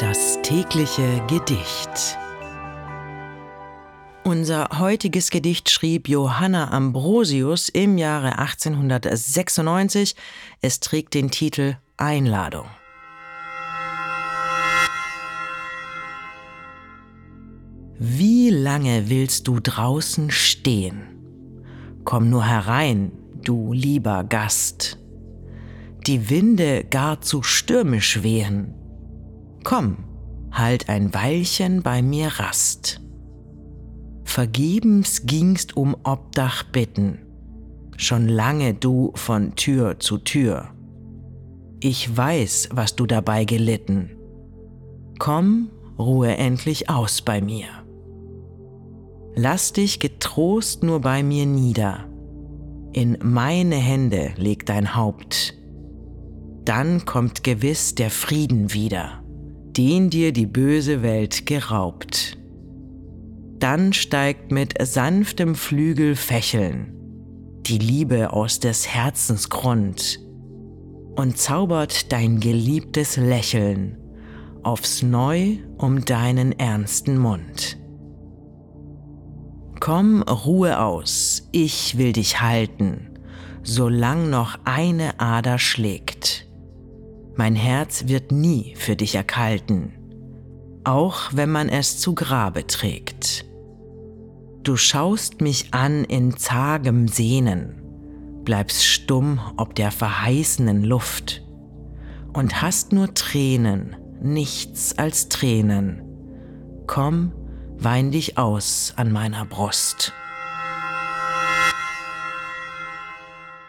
Das tägliche Gedicht. Unser heutiges Gedicht schrieb Johanna Ambrosius im Jahre 1896. Es trägt den Titel Einladung. Wie lange willst du draußen stehen? Komm nur herein, du lieber Gast. Die Winde gar zu stürmisch wehen. Komm, halt ein Weilchen bei mir Rast. Vergebens gingst um Obdach bitten, schon lange du von Tür zu Tür. Ich weiß, was du dabei gelitten. Komm, ruhe endlich aus bei mir. Lass dich getrost nur bei mir nieder. In meine Hände leg dein Haupt. Dann kommt gewiss der Frieden wieder, den dir die böse Welt geraubt. Dann steigt mit sanftem Flügel Fächeln die Liebe aus des Herzens Grund und zaubert dein geliebtes Lächeln aufs Neu um deinen ernsten Mund. Komm, Ruhe aus, ich will dich halten, solang noch eine Ader schlägt. Mein Herz wird nie für dich erkalten, auch wenn man es zu Grabe trägt. Du schaust mich an in zagem Sehnen, bleibst stumm ob der verheißenen Luft und hast nur Tränen, nichts als Tränen. Komm, wein dich aus an meiner Brust.